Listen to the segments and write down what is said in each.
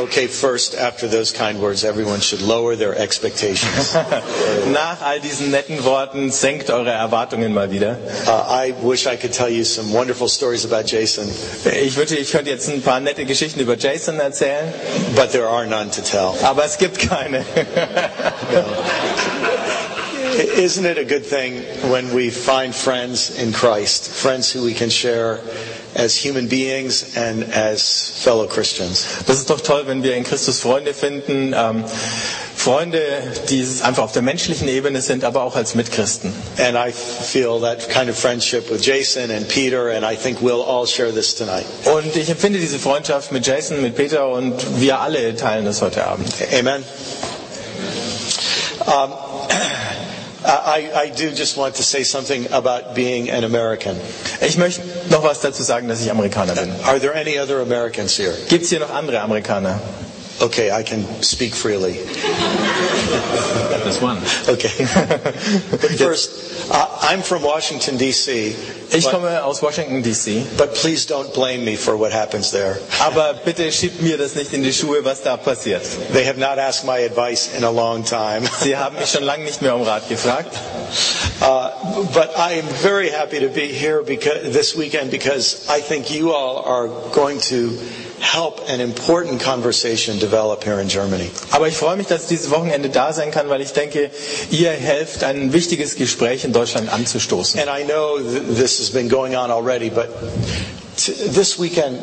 Okay, first, after those kind words, everyone should lower their expectations. Nach all diesen netten Worten senkt eure Erwartungen mal wieder. Uh, I wish I could tell you some wonderful stories about Jason, Ich wünschte, ich könnte jetzt ein paar nette Geschichten über Jason erzählen, but there are none to tell. aber es gibt keine. Isn't it a good thing when we find friends in Christ, friends who we can share as human beings and as fellow Christians? Das ist doch toll, wenn wir in Christus Freunde finden. Ähm, Freunde, die einfach auf der menschlichen Ebene sind, aber auch als Mitchristen. And I feel that kind of friendship with Jason and Peter, and I think we'll all share this tonight. Und ich empfinde diese Freundschaft mit Jason, mit Peter und wir alle teilen das heute Abend. Amen. Um, I, I do just want to say something about being an American. Ich möchte noch was dazu sagen, dass ich Amerikaner bin. Are there any other Americans here? Gibt es hier noch andere Amerikaner? Okay, I can speak freely. Das one. Okay. but first, I'm from Washington, D.C., Ich but, komme aus Washington, D.C. but please don't blame me for what happens there. Aber bitte schiebt mir das nicht in die Schuhe, was da passiert. They have not asked my advice in a long time. Sie haben mich schon lange nicht mehr um Rat gefragt. Uh, but I am very happy to be here because, this weekend because I think you all are going to help an important conversation develop here in Germany. Aber ich freue mich, dass ich dieses Wochenende da sein kann, weil ich denke, ihr helft, ein wichtiges Gespräch in Deutschland anzustoßen. And I know th- this has been going on already, but this weekend,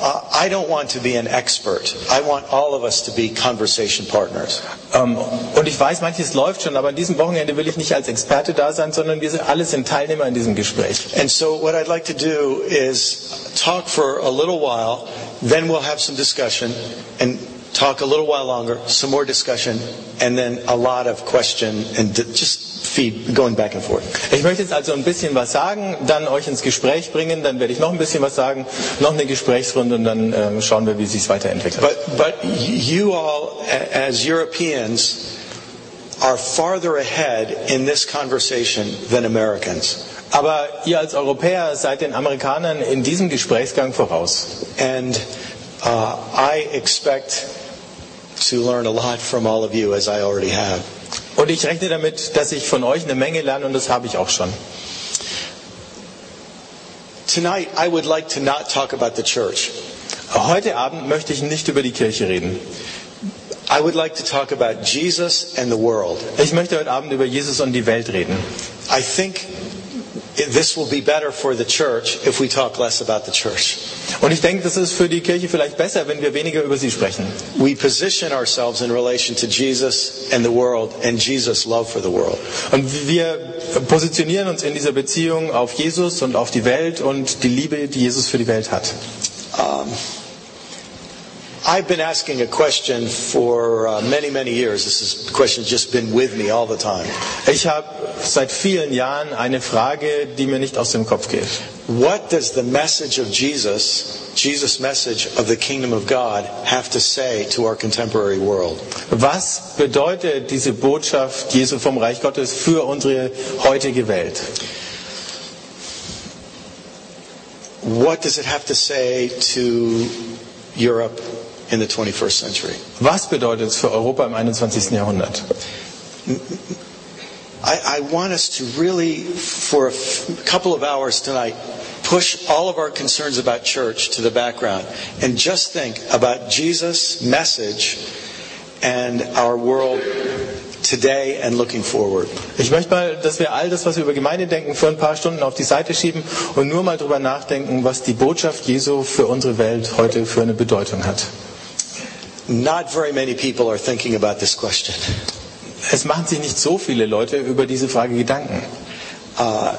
Uh, I don't want to be an expert. I want all of us to be conversation partners. Ähm, und ich weiß, manches läuft schon, aber an diesem Wochenende will ich nicht als Experte da sein, sondern wir sind, alle sind Teilnehmer in diesem Gespräch. And so, what I'd like to do is talk for a little while, then we'll have some discussion, and talk a little while longer, some more discussion, and then a lot of question and just feed going back and forth. Ich möchte jetzt also ein bisschen was sagen, dann euch ins Gespräch bringen, dann werde ich noch ein bisschen was sagen, noch eine Gesprächsrunde und dann ähm, schauen wir, wie sich weiterentwickelt. But, but you all, as Europeans, are farther ahead in this conversation than Americans. Aber ihr als Europäer seid den Amerikanern in diesem Gesprächsgang voraus. And uh, I expect to learn a lot from all of you, as I already have. Und ich rechne damit, dass ich von euch eine Menge lerne und das habe ich auch schon. Tonight, I would like to not talk about the church. Heute Abend möchte ich nicht über die Kirche reden. I would like to talk about Jesus and the world. Ich möchte heute Abend über Jesus und die Welt reden. I think this will be better for the church if we talk less about the church. Und ich denke, das ist für die Kirche vielleicht besser, wenn wir weniger über sie sprechen. We position ourselves in relation to Jesus and the world and Jesus' love for the world. Und wir positionieren uns in dieser Beziehung auf Jesus und auf die Welt und die Liebe, die Jesus für die Welt hat. Um, I've been asking a question for uh, many, many years. This is, question has just been with me all the time. Ich habe seit vielen Jahren eine Frage, die mir nicht aus dem Kopf geht. What does the message of Jesus, Jesus' message of the kingdom of God, have to say to our contemporary world? Was bedeutet diese Botschaft Jesu vom Reich Gottes für unsere heutige Welt? What does it have to say to Europe in the 21st century? Was bedeutet es für Europa im 21. Jahrhundert? I, I want us to really, for a couple of hours tonight, push all of our concerns about church to the background and just think about Jesus' message and our world today and looking forward. Ich möchte mal, dass wir all das, was wir über Gemeinde denken, für ein paar Stunden auf die Seite schieben und nur mal drüber nachdenken, was die Botschaft Jesu für unsere Welt heute für eine Bedeutung hat. Not very many people are thinking about this question. Es machen sich nicht so viele Leute über diese Frage Gedanken. Uh,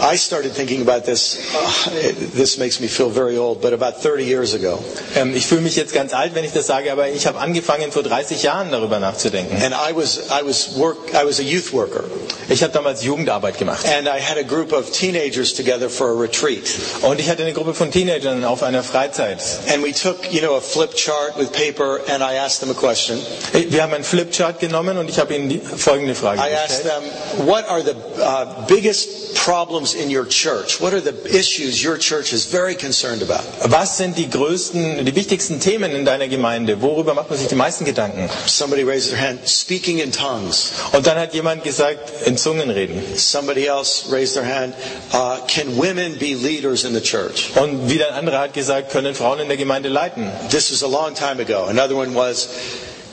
I started thinking about this, uh, this makes me feel very old, but about 30 years ago. Ähm, ich fühle mich jetzt ganz alt, wenn ich das sage, aber ich habe angefangen vor 30 Jahren darüber nachzudenken. And I was, I was work, I was a youth worker. Ich habe damals Jugendarbeit gemacht And I had a group of teenagers together for a retreat. und ich hatte eine Gruppe von Teenagern auf einer Freizeit. And we took, you know, a flip chart with paper and I asked them a question. Wir haben einen Flipchart genommen und ich habe ihnen folgende Frage I asked gestellt. them, what are the uh, biggest problems problems in your church? What are the issues your church is very concerned about? Was sind die größten, die wichtigsten Themen in deiner Gemeinde? Worüber macht man sich die meisten Gedanken? Somebody raised their hand, speaking in tongues. Und dann hat jemand gesagt, in Zungen reden. Somebody else raised their hand, uh, can women be leaders in the church? Und wieder ein anderer hat gesagt, können Frauen in der Gemeinde leiten? This was a long time ago. Another one was,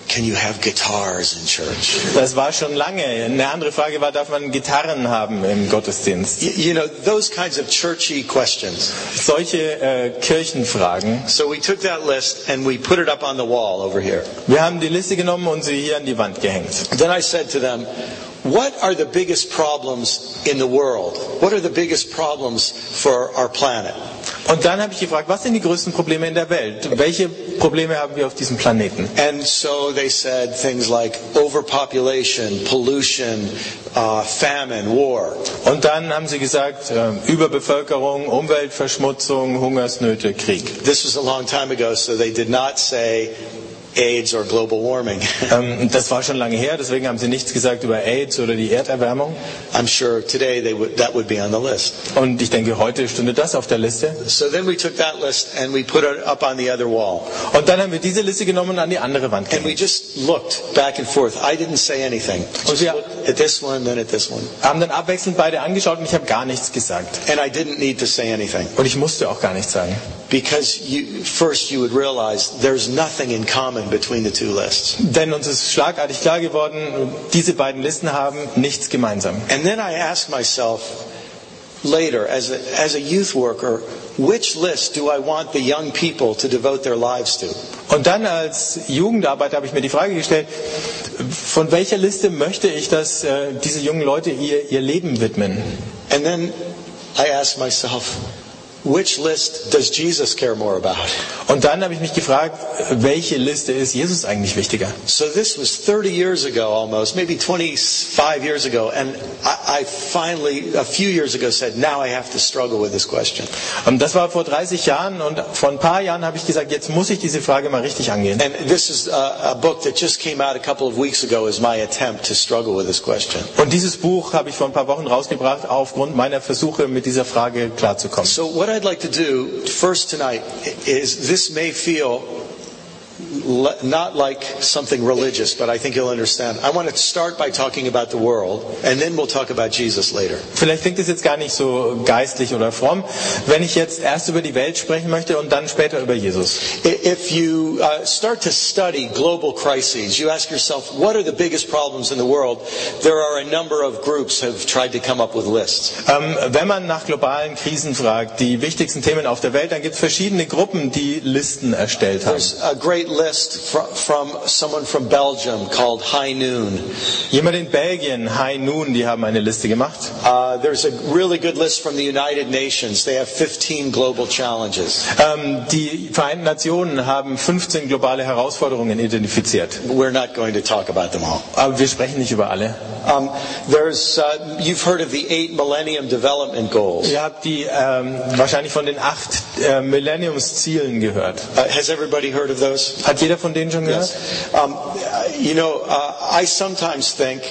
can you have guitars in church? Das war schon lange. Eine andere Frage war, darf man Gitarren haben im Gottesdienst? Y- You know, those kinds of churchy questions. Solche äh, Kirchenfragen. So we took that list and we put it up on the wall over here. Wir haben die Liste genommen und sie hier an die Wand gehängt. Then I said to them, what are the biggest problems in the world? What are the biggest problems for our planet? Und dann habe ich gefragt, was sind die größten Probleme in der Welt? Welche Probleme haben wir auf diesem Planeten? And so they said things like overpopulation, pollution, uh, famine, war. Und dann haben sie gesagt, äh, Überbevölkerung, Umweltverschmutzung, Hungersnöte, Krieg. This was a long time ago, so they did not say AIDS or global warming. Ähm, das war schon lange her, deswegen haben sie nichts gesagt über AIDS oder die Erderwärmung. I'm sure today they would, that would be on the list. Und ich denke, heute stünde das auf der Liste. So then we took that list and we put it up on the other wall. Und dann haben wir diese Liste genommen und an die andere Wand And we just looked back and forth. I didn't say anything. Just wir- looked at this one, then at this one. Haben dann abwechselnd beide angeschaut und ich habe gar nichts gesagt. And I didn't need to say anything. Und ich musste auch gar nichts sagen. Because you, first you would realize there's nothing in common between the two lists. Denn uns ist schlagartig klar geworden, diese beiden Listen haben nichts gemeinsam. And then I asked myself later, as a, as a youth worker, which list do I want the young people to devote their lives to? Und dann als Jugendarbeiter habe ich mir die Frage gestellt, von welcher Liste möchte ich, dass äh, diese jungen Leute ihr, ihr Leben widmen? And then I asked myself, which list does Jesus care more about? Und dann habe ich mich gefragt, welche Liste ist Jesus eigentlich wichtiger? So this was 30 years ago almost, maybe 25 years ago, and I, I finally, a few years ago, said, now I have to struggle with this question. Und das war vor 30 Jahren und vor ein paar Jahren habe ich gesagt, jetzt muss ich diese Frage mal richtig angehen. And this is a, a book that just came out a couple of weeks ago as my attempt to struggle with this question. Und dieses Buch habe ich vor ein paar Wochen rausgebracht, aufgrund meiner Versuche, mit dieser Frage klarzukommen. So what I'd like to do first tonight is this may feel not like something religious, but I think you'll understand. I want to start by talking about the world, and then we'll talk about Jesus later. Vielleicht klingt es jetzt gar nicht so geistlich oder fromm, wenn ich jetzt erst über die Welt sprechen möchte und dann später über Jesus. If you uh, start to study global crises, you ask yourself, what are the biggest problems in the world? There are a number of groups have tried to come up with lists. Ähm, wenn man nach globalen Krisen fragt, die wichtigsten Themen auf der Welt, dann gibt es verschiedene Gruppen, die Listen erstellt haben. There's a great list from, from someone from Belgium called High Noon. Jemand in Belgien, High Noon, die haben eine Liste gemacht. Uh, there's a really good list from the United Nations. They have 15 global challenges. Ähm, die Vereinten Nationen haben 15 globale Herausforderungen identifiziert. We're not going to talk about them all. Aber wir sprechen nicht über alle. Um, there's, uh, you've heard of the eight Millennium Development Goals. Ihr habt die ähm, wahrscheinlich von den acht äh, Millenniumszielen gehört. Uh, has everybody heard of those? Hat jeder von denen schon gehört? Um, you know, uh, I sometimes think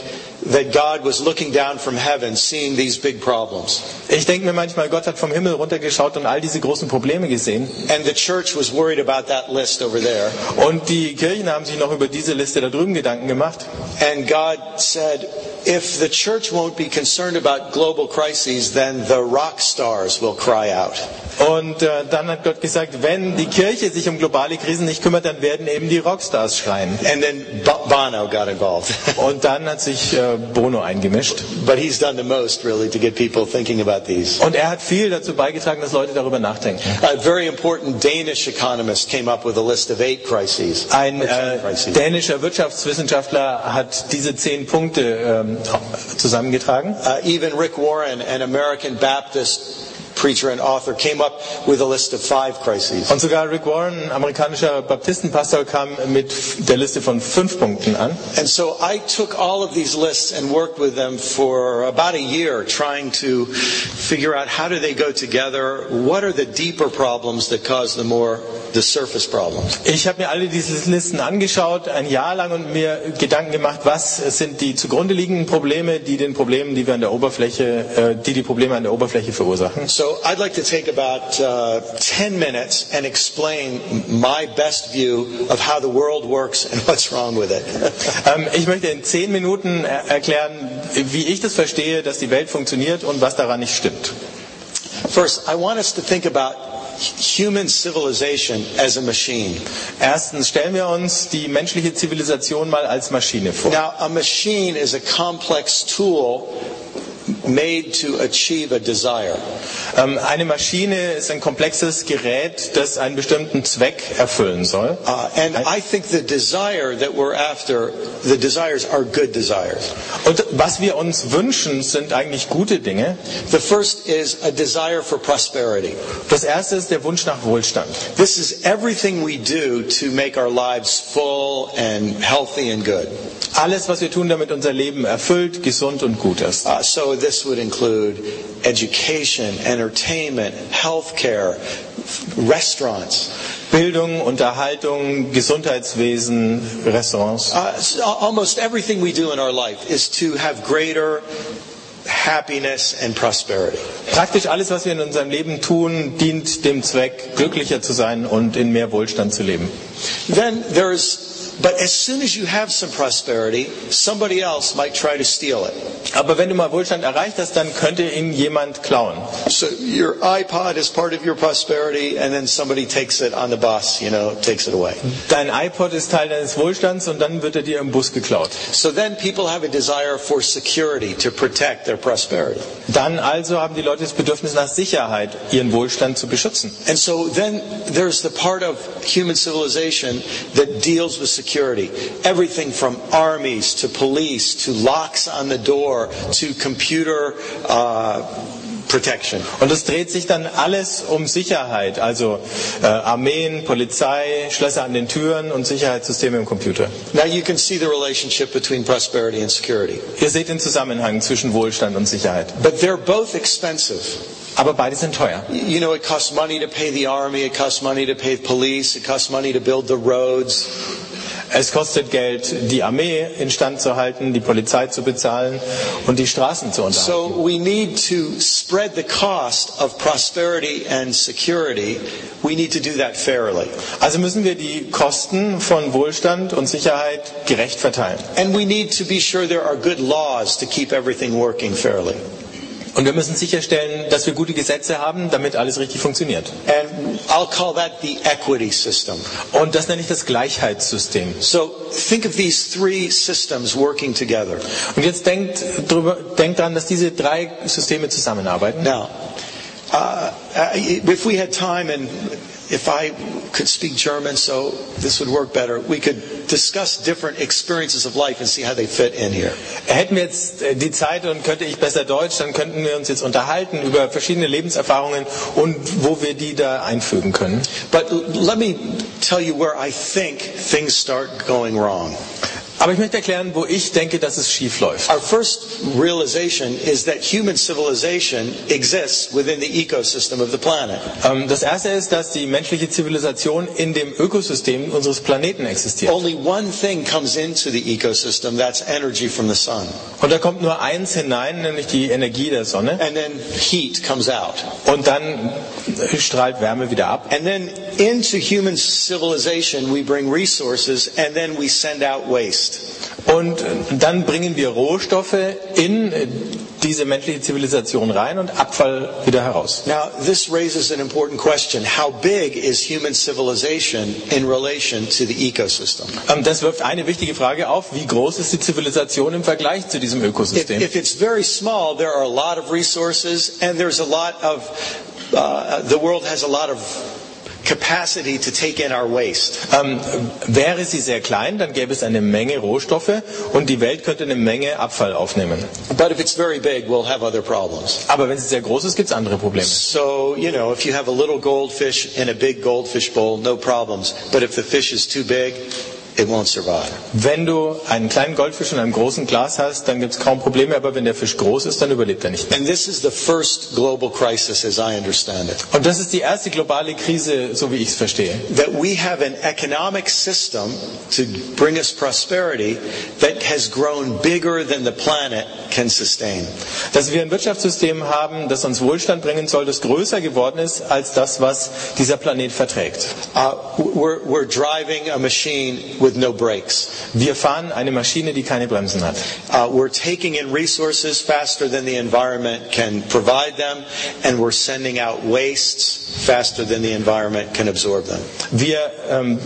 that God was looking down from heaven, seeing these big problems. Ich denke mir manchmal, Gott hat vom Himmel runtergeschaut und all diese großen Probleme gesehen. And the church was worried about that list over there. Und die Kirchen haben sich noch über diese Liste da drüben Gedanken gemacht. And God said, if the church won't be concerned about global crises, then the rock stars will cry out. Und äh, dann hat Gott gesagt, wenn die Kirche sich um globale Krisen nicht kümmert, dann werden eben die Rockstars schreien. And then Bo- Bono got involved. Und dann hat sich äh, Bono eingemischt. but he's done the most, really, to get people thinking about these. Und er hat viel dazu beigetragen, dass Leute darüber nachdenken. A very important Danish economist came up with a list of eight crises. Ein äh, dänischer Wirtschaftswissenschaftler hat diese zehn Punkte ähm, zusammengetragen. Uh, even Rick Warren, an American Baptist preacher and author, came up with a list of five crises. Und sogar Rick Warren, amerikanischer Baptistenpastor, kam mit der Liste von fünf Punkten an. And so I took all of these lists and worked with them for about a year trying to figure out how do they go together, what are the deeper problems that cause the more the surface problems. Ich habe mir alle diese Listen angeschaut, ein Jahr lang und mir Gedanken gemacht, was sind die zugrunde liegenden Probleme, die den Problemen, die wir an der Oberfläche, äh, die die Probleme an der Oberfläche verursachen. So I'd like to take about uh, 10 minutes and explain my best view of how the world works and what's wrong with it. Ähm, ich möchte in zehn Minuten er erklären, wie ich das verstehe, dass die Welt funktioniert und was daran nicht stimmt. First, I want us to think about human civilization as a machine. Erstens stellen wir uns die menschliche Zivilisation mal als Maschine vor. Now, a machine is a complex tool made to achieve a desire. Ähm, eine Maschine ist ein komplexes Gerät, das einen bestimmten Zweck erfüllen soll. Uh, and I think the desire that we're after, the desires are good desires. Und was wir uns wünschen, sind eigentlich gute Dinge. The first is a desire for prosperity. Das erste ist der Wunsch nach Wohlstand. This is everything we do to make our lives full and healthy and good. Alles, was wir tun, damit unser Leben erfüllt, gesund und gut ist. Uh, so this would include education, entertainment, healthcare, restaurants. Bildung, Unterhaltung, Gesundheitswesen, Restaurants. Uh, almost everything we do in our life is to have greater happiness and prosperity. Praktisch alles, was wir in unserem Leben tun, dient dem Zweck, glücklicher zu sein und in mehr Wohlstand zu leben. Then there's But as soon as you have some prosperity, somebody else might try to steal it. Aber wenn du mal Wohlstand erreicht hast, dann könnte ihn jemand klauen. So your iPod is part of your prosperity, and then somebody takes it on the bus, you know, takes it away. Dein iPod ist Teil deines Wohlstands und dann wird er dir im Bus geklaut. So then people have a desire for security to protect their prosperity. Dann also haben die Leute das Bedürfnis nach Sicherheit, ihren Wohlstand zu beschützen. And so then there's the part of human civilization that deals with security. Everything from armies to police to locks on the door to computer uh, protection. Und es dreht sich dann alles um Sicherheit, also äh, Armeen, Polizei, Schlösser an den Türen und Sicherheitssysteme im Computer. Now you can see the relationship between prosperity and security. Ihr seht den Zusammenhang zwischen Wohlstand und Sicherheit. But they're both expensive. Aber beide sind teuer. You know, it costs money to pay the army, it costs money to pay the police, it costs money to build the roads. Es kostet Geld, die Armee instand zu halten, die Polizei zu bezahlen und die Straßen zu unterhalten. So we need to spread the cost of prosperity and security. We need to do that fairly. Also müssen wir die Kosten von Wohlstand und Sicherheit gerecht verteilen. And we need to be sure there are good laws to keep everything working fairly. Und wir müssen sicherstellen, dass wir gute Gesetze haben, damit alles richtig funktioniert. And I'll call that the equity system. Und das nenne ich das Gleichheitssystem. So think of these three systems working together. Und jetzt denkt, drüber, denkt daran, dass diese drei Systeme zusammenarbeiten. Now, uh, if we had time and if I could speak German, so this would work better, we could discuss different experiences of life and see how they fit in here. Er hätten wir jetzt äh, die Zeit und könnte ich besser Deutsch, dann könnten wir uns jetzt unterhalten über verschiedene Lebenserfahrungen und wo wir die da einfügen können. But let me tell you where I think things start going wrong. Aber ich möchte erklären, wo ich denke, dass es schief läuft. Our first realization is that human civilization exists within the ecosystem of the planet. Ähm, Das erste ist, dass die menschliche Zivilisation in dem Ökosystem unseres Planeten existiert. Only one thing comes into the ecosystem, that's energy from the sun. Und da kommt nur eins hinein, nämlich die Energie der Sonne. And then heat comes out. Und dann strahlt Wärme wieder ab. And then into human civilization, we bring resources and then we send out waste. Und dann bringen wir Rohstoffe in diese menschliche Zivilisation rein und Abfall wieder heraus. Now, this raises an important question. How big is human civilization in relation to the ecosystem? Ähm, Das wirft eine wichtige Frage auf. Wie groß ist die Zivilisation im Vergleich zu diesem If, Ökosystem? if it's very small, there are a lot of resources and there's a lot of, uh, the world has a lot of capacity to take in our waste. Ähm, wäre sie sehr klein, dann gäbe es eine Menge Rohstoffe und die Welt könnte eine Menge Abfall aufnehmen. But if it's very big, we'll have other problems. Aber wenn sie sehr groß ist, gibt es andere Probleme. So, you know, if you have a little goldfish in a big goldfish bowl, no problems. But if the fish is too big, it won't survive. Wenn du einen kleinen Goldfisch in einem großen Glas hast, dann gibt es kaum Probleme, aber wenn der Fisch groß ist, dann überlebt er nicht. And this is the first global crisis as I understand it. Und das ist die erste globale Krise, so wie ich es verstehe. That we have an economic system to bring us prosperity that has grown bigger than the planet can sustain. Dass wir ein Wirtschaftssystem haben, das uns Wohlstand bringen soll, das größer geworden ist als das, was dieser Planet verträgt. Uh, we're, we're driving a machine with no brakes. Wir fahren eine Maschine, die keine Bremsen hat. Uh, we're taking in resources faster than the environment can provide them, and we're sending out wastes faster than the environment can absorb them. Wir ähm,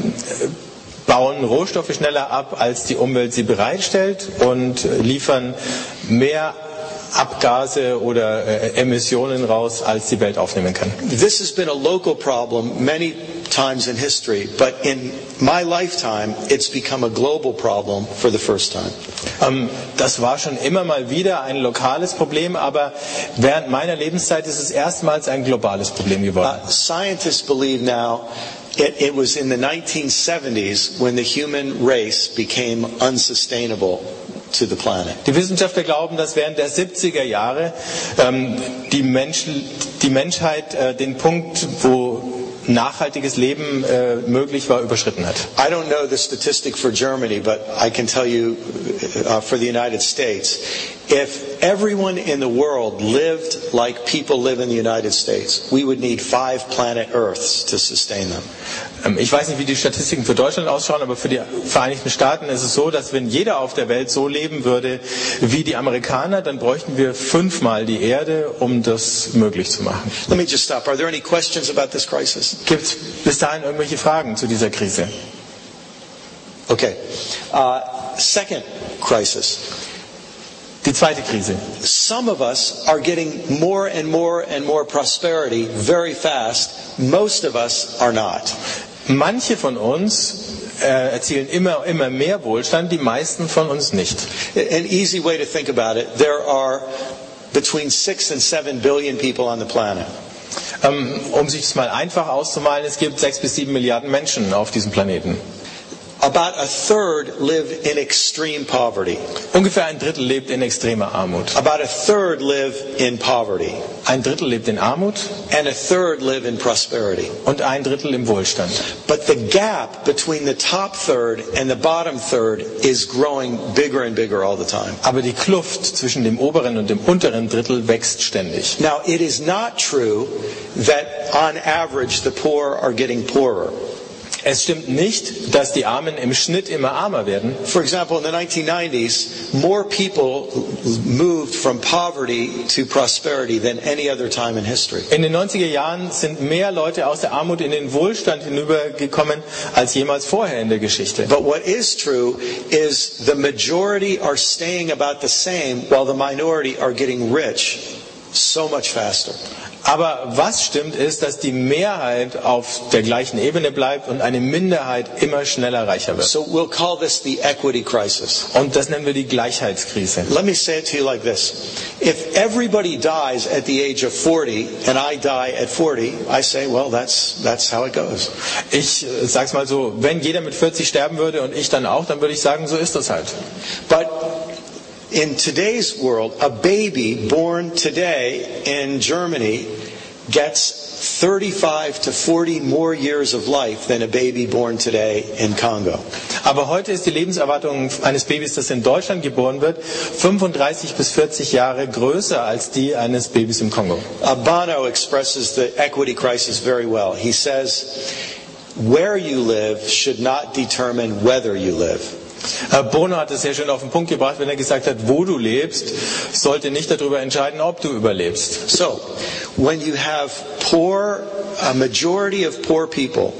bauen Rohstoffe schneller ab, als die Umwelt sie bereitstellt und liefern mehr Abgase oder äh, Emissionen raus, als die Welt aufnehmen kann. This has been a local problem many times in history, but in my lifetime, it's become a global problem for the first time. Ähm, das war schon immer mal wieder ein lokales Problem, aber während meiner Lebenszeit ist es erstmals ein globales Problem geworden. Uh, scientists believe now it, it was in the 1970s when the human race became unsustainable to the planet. Die Wissenschaftler glauben, dass während der 70er Jahre ähm, die, Menschen, die Menschheit äh, den Punkt, wo nachhaltiges Leben äh, möglich war, überschritten hat. I don't know the statistic for Germany, but I can tell you uh, for the United States, if everyone in the world lived like people live in the United States, we would need five planet Earths to sustain them. Ähm, Ich weiß nicht, wie die Statistiken für Deutschland ausschauen, aber für die Vereinigten Staaten ist es so, dass wenn jeder auf der Welt so leben würde wie die Amerikaner, dann bräuchten wir fünfmal die Erde, um das möglich zu machen. Let me just stop. Are there any questions about this crisis? Gibt es bis dahin irgendwelche Fragen zu dieser Krise? Okay. Uh, second crisis. Die zweite Krise. Some of us are getting more and more and more prosperity very fast. Most of us are not. Manche von uns äh, erzielen immer, immer mehr Wohlstand, die meisten von uns nicht. An easy way to think about it there are between six and seven billion people on the planet. Ähm, um sich das mal einfach auszumalen, es gibt sechs bis sieben Milliarden Menschen auf diesem Planeten. About a third live in extreme poverty. Ungefähr ein Drittel lebt in extremer Armut. About a third live in poverty. Ein Drittel lebt in Armut And a third live in prosperity. und ein Drittel im Wohlstand. But the gap between the top third and the bottom third is growing bigger and bigger all the time. Aber die Kluft zwischen dem oberen und dem unteren Drittel wächst ständig. Now, it is not true that on average the poor are getting poorer. Es stimmt nicht, dass die Armen im Schnitt immer armer werden. For example, in the 1990s, more people moved from poverty to prosperity than any other time in history. In den 90er Jahren sind mehr Leute aus der Armut in den Wohlstand hinübergekommen als jemals vorher in der Geschichte. But what is true is the majority are staying about the same while the minority are getting rich so much faster. Aber was stimmt ist, dass die Mehrheit auf der gleichen Ebene bleibt und eine Minderheit immer schneller reicher wird. So we'll call this the equity crisis. Und das nennen wir die Gleichheitskrise. Let me say it to you like this. If everybody dies at the age of 40 and I die at 40, I say, well, that's, that's how it goes. Ich äh, sag's mal so, wenn jeder mit 40 sterben würde und ich dann auch, dann würde ich sagen, so ist das halt. But in today's world, a baby born today in Germany gets 35 to 40 more years of life than a baby born today in Congo. Aber heute ist die Lebenserwartung eines Babys, das in Deutschland geboren wird, 35 bis 40 Jahre größer als die eines Babys im Kongo. Bono expresses the equity crisis very well. He says, where you live should not determine whether you live. Herr Bono hat es sehr schön auf den Punkt gebracht, wenn er gesagt hat, wo du lebst, sollte nicht darüber entscheiden, ob du überlebst. So, when you have poor, a majority of poor people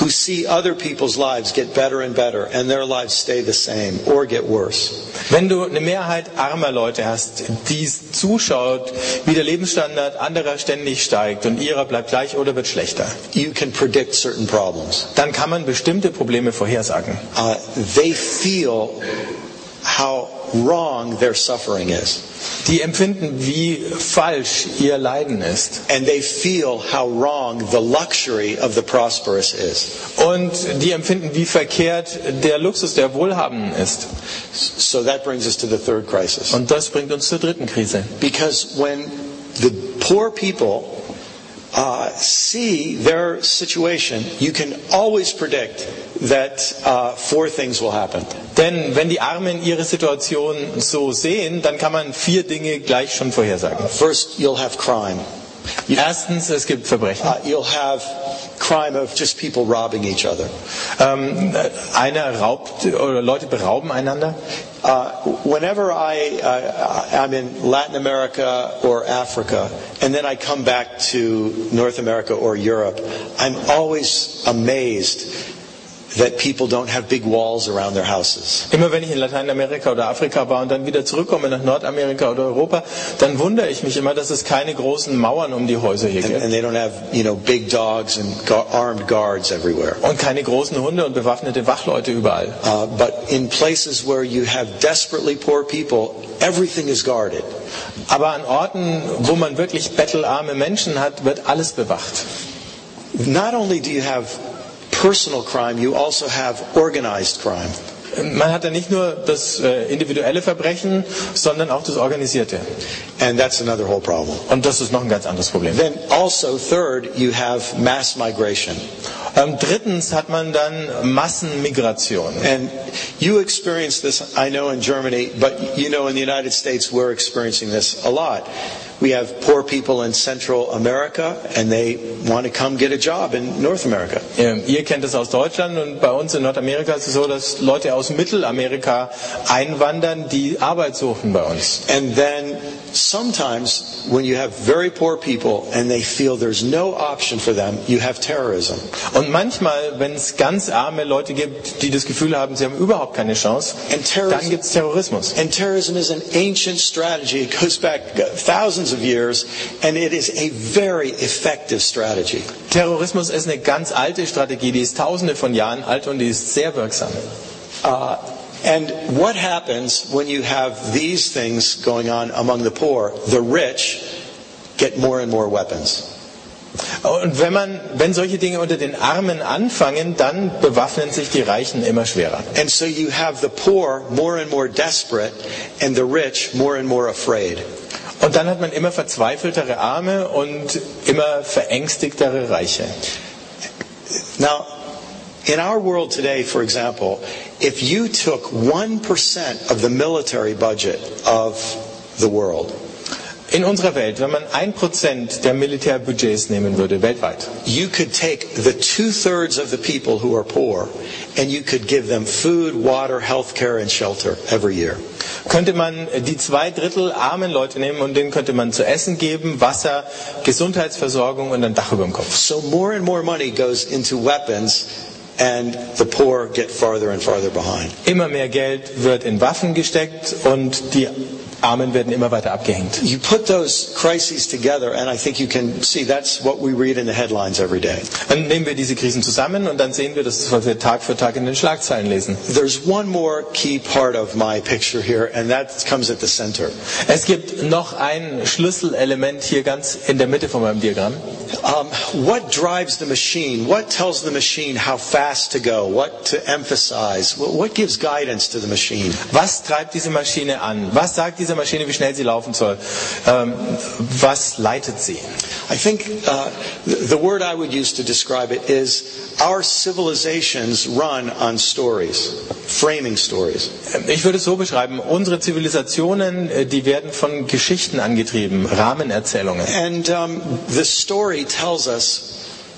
who see other people's lives get better and better and their lives stay the same or get worse. Wenn du eine Mehrheit armer Leute hast, die zuschaut, wie der Lebensstandard anderer ständig steigt und ihrer bleibt gleich oder wird schlechter, You can predict certain problems. dann kann man bestimmte Probleme vorhersagen. Uh, they feel how wrong their suffering is. Die empfinden, wie falsch ihr Leiden ist. And they feel how wrong the luxury of the prosperous is. Und die empfinden, wie verkehrt der Luxus der Wohlhabenden ist. So that brings us to the third crisis. Und das bringt uns zur dritten Krise. Because when the poor people uh, see their situation, you can always predict that uh, four things will happen. Denn wenn die Armen ihre Situation so sehen, dann kann man vier Dinge gleich schon vorhersagen. First, you'll have crime. Erstens, es gibt Verbrechen. Uh, you'll have crime of just people robbing each other. Ähm, einer raubt oder Leute berauben einander. Uh, whenever I, uh, I'm in Latin America or Africa, and then I come back to North America or Europe, I'm always amazed that people don't have big walls around their houses. Immer wenn ich in Lateinamerika oder Afrika war und dann wieder zurückkomme nach Nordamerika oder Europa, dann wundere ich mich immer, dass es keine großen Mauern um die Häuser hier gibt. and they don't have, you know, big dogs and armed guards everywhere. Und keine großen Hunde und bewaffnete Wachleute überall. Uh, but in places where you have desperately poor people, everything is guarded. Aber an Orten, wo man wirklich bettelarme Menschen hat, wird alles bewacht. Not only do you have personal crime, you also have organized crime. Man hat da nicht nur das äh, individuelle Verbrechen, sondern auch das organisierte. And that's another whole problem. Und das ist noch ein ganz anderes Problem. Then also, third, you have mass migration. Ähm, drittens hat man dann Massenmigration. And you experience this, I know, in Germany, but you know, in the United States, we're experiencing this a lot. We have poor people in Central America, and they want to come get a job in North America. Ihr kennt es aus Deutschland und bei uns in Nordamerika ist es so, dass Leute aus Mittelamerika einwandern, die Arbeit suchen bei uns. And then sometimes, when you have very poor people and they feel there's no option for them, you have terrorism. Und manchmal, wenn es ganz arme Leute gibt, die das Gefühl haben, sie haben überhaupt keine Chance, And dann terrorism, gibt es Terrorismus. and terrorism is an ancient strategy. It goes back thousands of years, and it is a very effective strategy. Terrorismus ist eine ganz alte Strategie, die ist tausende von Jahren alt und die ist sehr wirksam. Uh, and what happens when you have these things going on among the poor? The rich get more and more weapons. Und wenn, man, wenn solche Dinge unter den Armen anfangen, dann bewaffnen sich die Reichen immer schwerer. And so you have the poor more and more desperate, and the rich more and more afraid. Und dann hat man immer verzweifeltere Arme und immer verängstigtere Reiche. Now, in our world today, for example, if you took 1% of the military budget of the world, In unserer Welt, wenn man ein Prozent der Militärbudgets nehmen würde, weltweit, you could take the two thirds of the people who are poor and you could give them food, water, health care, and shelter every year. könnte man die zwei Drittel armen Leute nehmen und denen könnte man zu essen geben, Wasser, Gesundheitsversorgung und ein Dach über dem Kopf. So more and more money goes into weapons and the poor get farther and farther behind. Immer mehr Geld wird in Waffen gesteckt und die Armen werden immer weiter abgehängt. You put those crises together and I think you can see that's what we read in the headlines every day. Dann nehmen wir diese Krisen zusammen und dann sehen wir, das ist, was wir Tag für Tag in den Schlagzeilen lesen. There's one more key part of my picture here and that comes at the center. Es gibt noch ein Schlüsselelement hier ganz in der Mitte von meinem Diagramm. Um, what drives the machine? What tells the machine how fast to go? What to emphasize? What, gives guidance to the machine? Was treibt diese Maschine an? Was sagt diese Maschine, wie schnell sie laufen soll? Ähm, was leitet sie? I think uh, the, word I would use to describe it is our civilizations run on stories, framing stories. Ich würde es so beschreiben, unsere Zivilisationen, äh, die werden von Geschichten angetrieben, Rahmenerzählungen. And um, the story tells us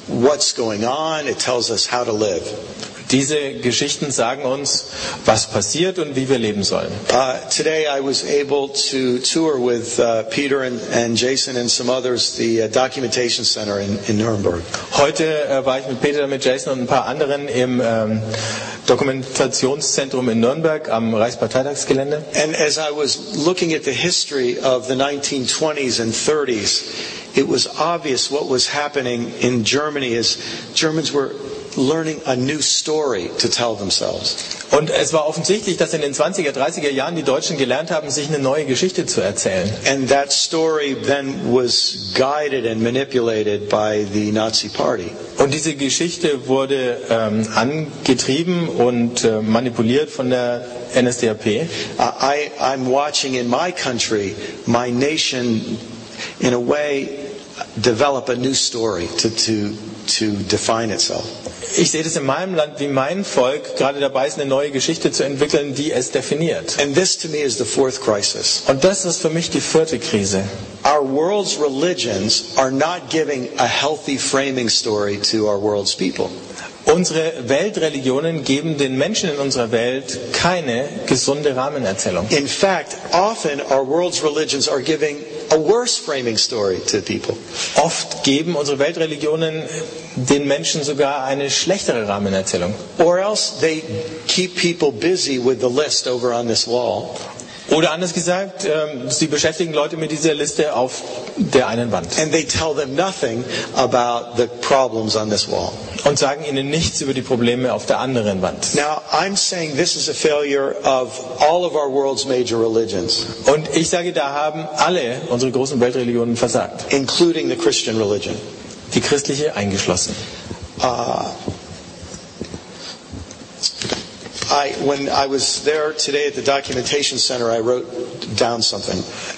what's going on, it tells us how to live. Diese Geschichten sagen uns, was passiert und wie wir leben sollen. Uh, today I was able to tour with uh, Peter and, and Jason and some others the uh, documentation center in, in Nuremberg. Heute äh, war ich mit Peter, mit Jason und ein paar anderen im ähm, Dokumentationszentrum in Nürnberg am Reichsparteitagsgelände. And as I was looking at the history of the 1920s and 30s, it was obvious what was happening in Germany is Germans were learning a new story to tell themselves. Und es war offensichtlich, dass in den 20er, 30er Jahren die Deutschen gelernt haben, sich eine neue Geschichte zu erzählen. And that story then was guided and manipulated by the Nazi Party. Und diese Geschichte wurde ähm, angetrieben und äh, manipuliert von der NSDAP. Uh, I, I'm watching in my country, my nation, in a way, develop a new story to, to, to define itself. Ich sehe das in meinem Land, wie mein Volk gerade dabei ist, eine neue Geschichte zu entwickeln, die es definiert. And this to me is the fourth crisis. Und das ist für mich die vierte Krise. Our world's religions are not giving a healthy framing story to our world's people. Unsere Weltreligionen geben den Menschen in unserer Welt keine gesunde Rahmenerzählung. In fact, often our world's religions are giving a worse framing story to people. Oft geben unsere Weltreligionen den Menschen sogar eine schlechtere Rahmenerzählung. Or else they keep people busy with the list over on this wall. Oder anders gesagt, ähm, sie beschäftigen Leute mit dieser Liste auf der einen Wand And they tell them nothing about the problems on this wall. und sagen ihnen nichts über die Probleme auf der anderen Wand. Now, I'm saying this is a failure of all of our world's major religions, Und ich sage, da haben alle unsere großen Weltreligionen versagt, including the Christian religion. die christliche eingeschlossen. I, when I was there today at the documentation center, I wrote down something.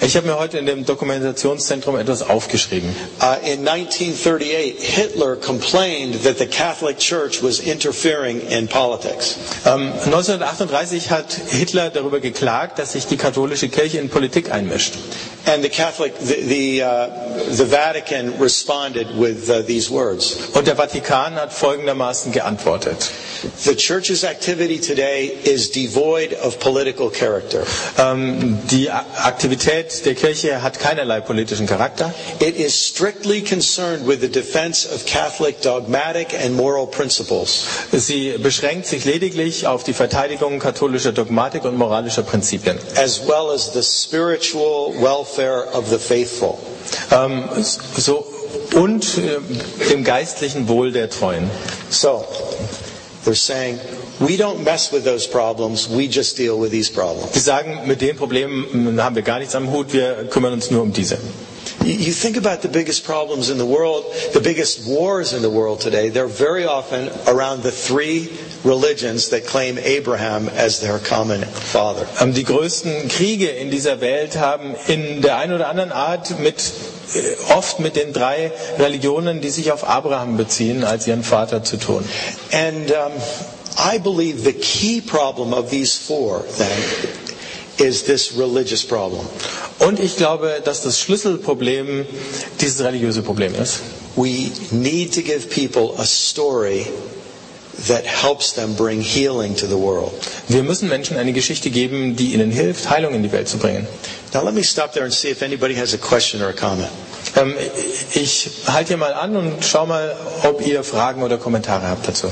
Ich habe mir heute in dem Dokumentationszentrum etwas aufgeschrieben. Uh, in 1938, Hitler complained that the Catholic Church was interfering in politics. Ähm, 1938 hat Hitler darüber geklagt, dass sich die katholische Kirche in Politik einmischt. And the Catholic, the, the, uh, the Vatican responded with uh, these words. Und der Vatikan hat folgendermaßen geantwortet. The church's activity today is devoid of political character. Ähm, die Aktivität der Kirche hat keinerlei politischen Charakter. It is strictly concerned with the defense of Catholic dogmatic and moral principles. Sie beschränkt sich lediglich auf die Verteidigung katholischer Dogmatik und moralischer Prinzipien. as well as the spiritual welfare of the faithful. Ähm, so, und äh, dem geistlichen Wohl der Treuen. So, they're saying, we don't mess with those problems, we just deal with these problems. Sie sagen, mit den Problemen haben wir gar nichts am Hut, wir kümmern uns nur um diese. You you think about the biggest problems in the world, the biggest wars in the world today, they're very often around the three religions that claim Abraham as their common father. Ähm, Die größten Kriege in dieser Welt haben in der einen oder anderen Art mit, äh, oft mit den drei Religionen, die sich auf Abraham beziehen, als ihren Vater zu tun. And um, I believe the key problem of these four, then, is this religious problem. Und ich glaube, dass das Schlüsselproblem dieses religiöse Problem ist. We need to give people a story that helps them bring healing to the world. Wir müssen Menschen eine Geschichte geben, die ihnen hilft, Heilung in die Welt zu bringen. Now, let me stop there and see if anybody has a question or a comment. Ähm, Ich halte hier mal an und schau mal, ob ihr Fragen oder Kommentare habt dazu.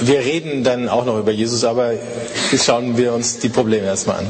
Wir reden dann auch noch über Jesus, aber schauen wir uns die Probleme erstmal an.